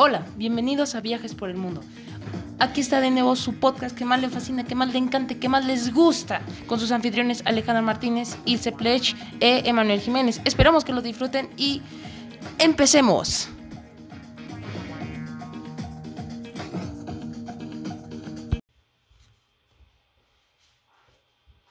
Hola, bienvenidos a Viajes por el Mundo. Aquí está de nuevo su podcast que más le fascina, que más le encanta, que más les gusta, con sus anfitriones Alejandra Martínez, Ilse Plech e Emanuel Jiménez. Esperamos que lo disfruten y empecemos.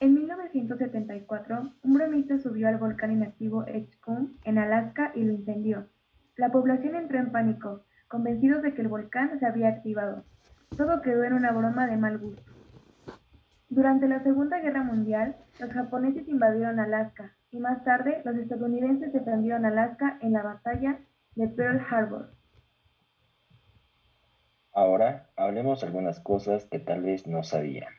En 1974, un bromista subió al volcán inactivo Edgecumbe en Alaska y lo incendió. La población entró en pánico, convencidos de que el volcán se había activado. Todo quedó en una broma de mal gusto. Durante la Segunda Guerra Mundial, los japoneses invadieron Alaska y más tarde los estadounidenses defendieron Alaska en la batalla de Pearl Harbor. Ahora hablemos algunas cosas que tal vez no sabían.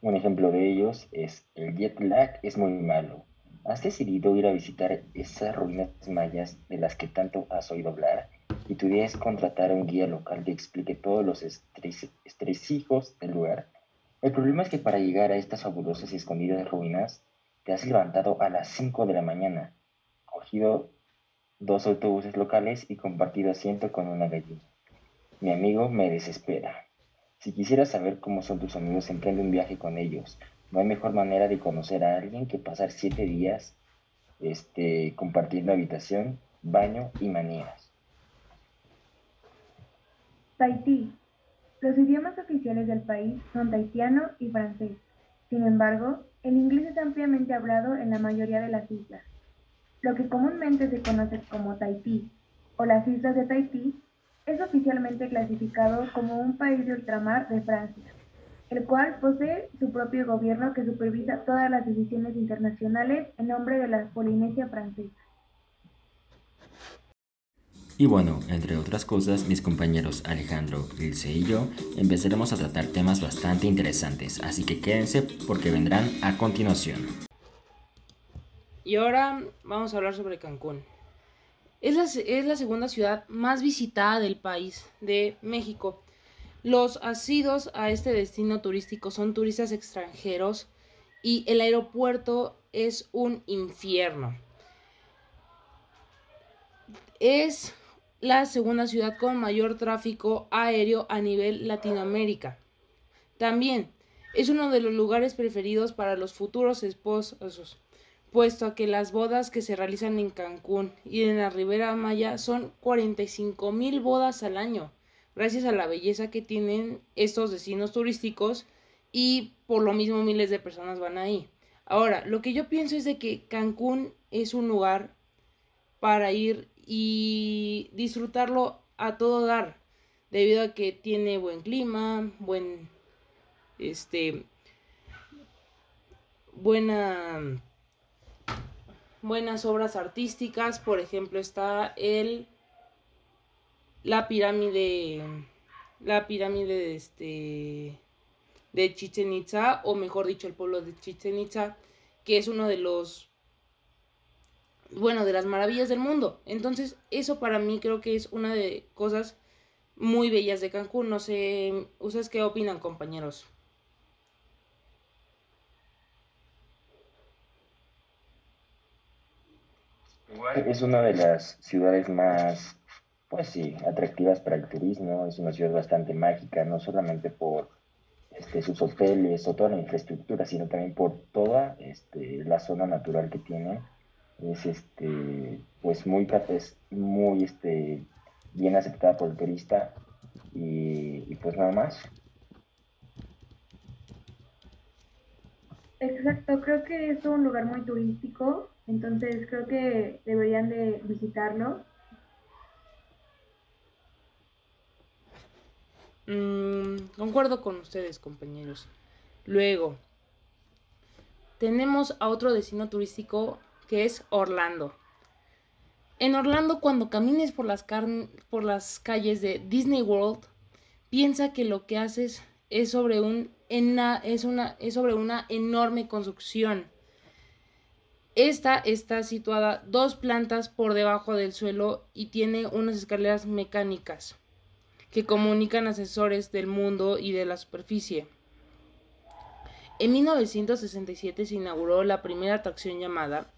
Un ejemplo de ellos es el jet lag es muy malo. ¿Has decidido ir a visitar esas ruinas mayas de las que tanto has oído hablar? Y tu idea es contratar a un guía local que explique todos los estresijos del lugar. El problema es que para llegar a estas fabulosas y escondidas ruinas, te has levantado a las 5 de la mañana, cogido dos autobuses locales y compartido asiento con una gallina. Mi amigo me desespera. Si quisieras saber cómo son tus amigos, emprende un viaje con ellos. No hay mejor manera de conocer a alguien que pasar siete días este, compartiendo habitación, baño y manías. Tahití. Los idiomas oficiales del país son tahitiano y francés. Sin embargo, el inglés es ampliamente hablado en la mayoría de las islas. Lo que comúnmente se conoce como Tahití o las islas de Tahití es oficialmente clasificado como un país de ultramar de Francia, el cual posee su propio gobierno que supervisa todas las decisiones internacionales en nombre de la Polinesia Francesa. Y bueno, entre otras cosas, mis compañeros Alejandro, Ilse y yo empezaremos a tratar temas bastante interesantes, así que quédense porque vendrán a continuación. Y ahora vamos a hablar sobre Cancún. Es la, es la segunda ciudad más visitada del país, de México. Los asidos a este destino turístico son turistas extranjeros y el aeropuerto es un infierno. Es la segunda ciudad con mayor tráfico aéreo a nivel Latinoamérica. También es uno de los lugares preferidos para los futuros esposos puesto a que las bodas que se realizan en Cancún y en la Ribera Maya son 45 mil bodas al año, gracias a la belleza que tienen estos destinos turísticos y por lo mismo miles de personas van ahí. Ahora, lo que yo pienso es de que Cancún es un lugar para ir y disfrutarlo a todo dar, debido a que tiene buen clima, buen, este, buena buenas obras artísticas, por ejemplo está el la pirámide la pirámide de este de Chichen Itza o mejor dicho el pueblo de Chichen Itza que es uno de los bueno de las maravillas del mundo entonces eso para mí creo que es una de cosas muy bellas de Cancún no sé ustedes qué opinan compañeros Es una de las ciudades más, pues sí, atractivas para el turismo. Es una ciudad bastante mágica, no solamente por este, sus hoteles o toda la infraestructura, sino también por toda este, la zona natural que tiene. Es este, pues muy, es muy este, bien aceptada por el turista y, y pues nada más. Exacto, creo que es un lugar muy turístico entonces creo que deberían de visitarlo. Mm, concuerdo con ustedes, compañeros. Luego, tenemos a otro destino turístico que es Orlando. En Orlando, cuando camines por las, por las calles de Disney World, piensa que lo que haces es sobre, un, es una, es sobre una enorme construcción esta está situada dos plantas por debajo del suelo y tiene unas escaleras mecánicas que comunican asesores del mundo y de la superficie. En 1967 se inauguró la primera atracción llamada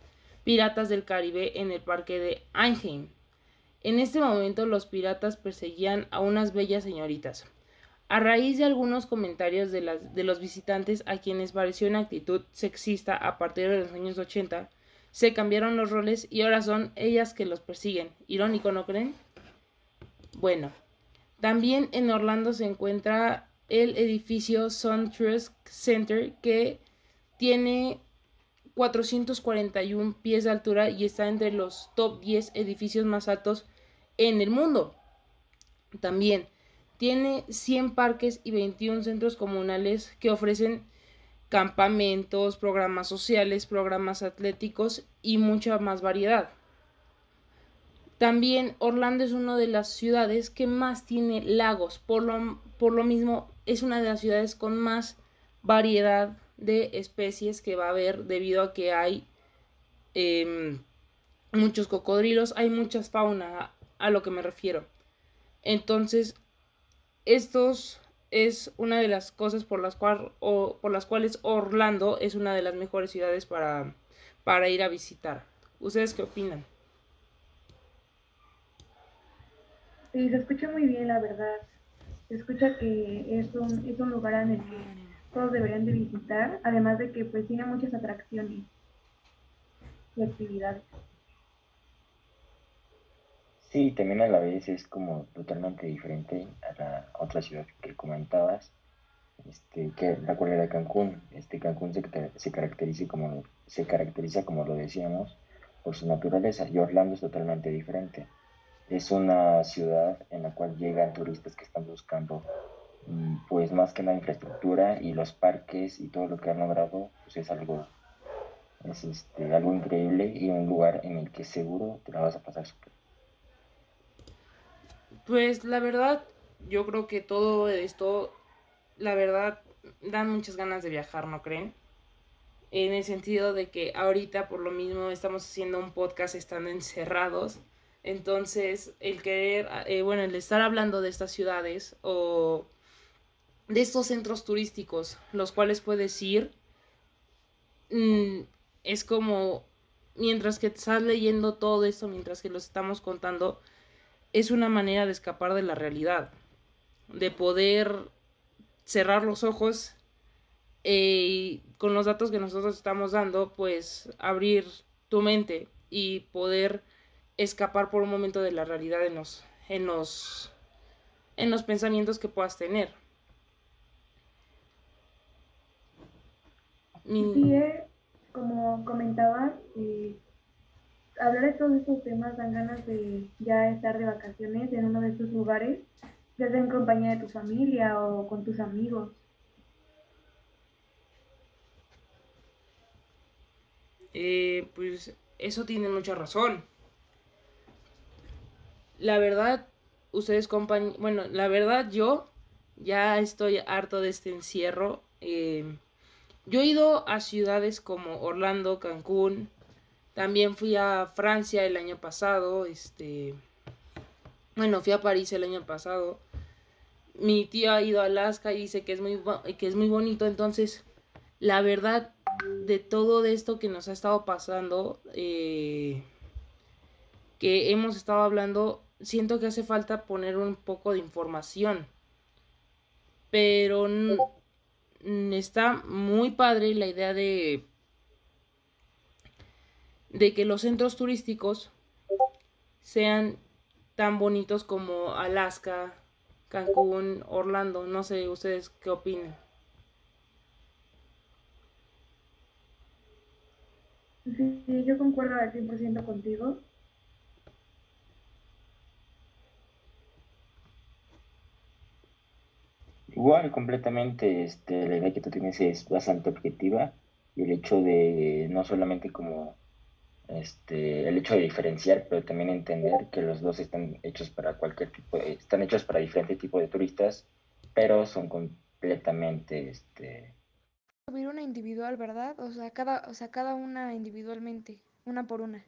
Piratas del Caribe en el parque de Anaheim. En este momento los piratas perseguían a unas bellas señoritas. A raíz de algunos comentarios de, las, de los visitantes a quienes pareció una actitud sexista a partir de los años 80, se cambiaron los roles y ahora son ellas que los persiguen. Irónico, ¿no creen? Bueno, también en Orlando se encuentra el edificio SunTrust Center que tiene 441 pies de altura y está entre los top 10 edificios más altos en el mundo. También tiene 100 parques y 21 centros comunales que ofrecen campamentos, programas sociales, programas atléticos y mucha más variedad. También Orlando es una de las ciudades que más tiene lagos, por lo, por lo mismo es una de las ciudades con más variedad de especies que va a haber debido a que hay em, muchos cocodrilos, hay muchas fauna a lo que me refiero. Entonces, estos es una de las cosas por las, o, por las cuales Orlando es una de las mejores ciudades para, para ir a visitar. ¿Ustedes qué opinan? Sí, se escucha muy bien, la verdad. Se escucha que es un, es un lugar en el que todos deberían de visitar, además de que pues tiene muchas atracciones y actividades. Sí, también a la vez es como totalmente diferente a la otra ciudad que comentabas, este, que la cual era Cancún. Este Cancún se, se, caracteriza como, se caracteriza, como lo decíamos, por su naturaleza, y Orlando es totalmente diferente. Es una ciudad en la cual llegan turistas que están buscando, mm, pues más que la infraestructura y los parques y todo lo que han logrado, pues es algo, es este, algo increíble y un lugar en el que seguro te la vas a pasar pues la verdad, yo creo que todo esto, la verdad, dan muchas ganas de viajar, ¿no creen? En el sentido de que ahorita por lo mismo estamos haciendo un podcast estando encerrados. Entonces, el querer, eh, bueno, el estar hablando de estas ciudades o de estos centros turísticos, los cuales puedes ir, mm, es como, mientras que estás leyendo todo esto, mientras que los estamos contando, es una manera de escapar de la realidad, de poder cerrar los ojos eh, y con los datos que nosotros estamos dando, pues abrir tu mente y poder escapar por un momento de la realidad los, en los, en los pensamientos que puedas tener. Sí, eh, como comentaba, eh, hablar de todos estos temas dan ganas de ya estar de vacaciones en uno de estos lugares, ya sea en compañía de tu familia o con tus amigos. Eh, pues eso tiene mucha razón. La verdad, ustedes compañ bueno, la verdad yo ya estoy harto de este encierro. Eh, yo he ido a ciudades como Orlando, Cancún, también fui a Francia el año pasado, este, bueno, fui a París el año pasado. Mi tío ha ido a Alaska y dice que es muy, que es muy bonito, entonces, la verdad de todo esto que nos ha estado pasando, eh, que hemos estado hablando, siento que hace falta poner un poco de información. Pero está muy padre la idea de de que los centros turísticos sean tan bonitos como Alaska, Cancún, Orlando. No sé ustedes qué opinan. Sí, yo concuerdo al 100% contigo. Igual, completamente, este, la idea que tú tienes es bastante objetiva y el hecho de no solamente como este, el hecho de diferenciar, pero también entender que los dos están hechos para cualquier tipo, están hechos para diferente tipo de turistas, pero son completamente, este... Subir una individual, ¿verdad? O sea, cada, o sea, cada una individualmente, una por una.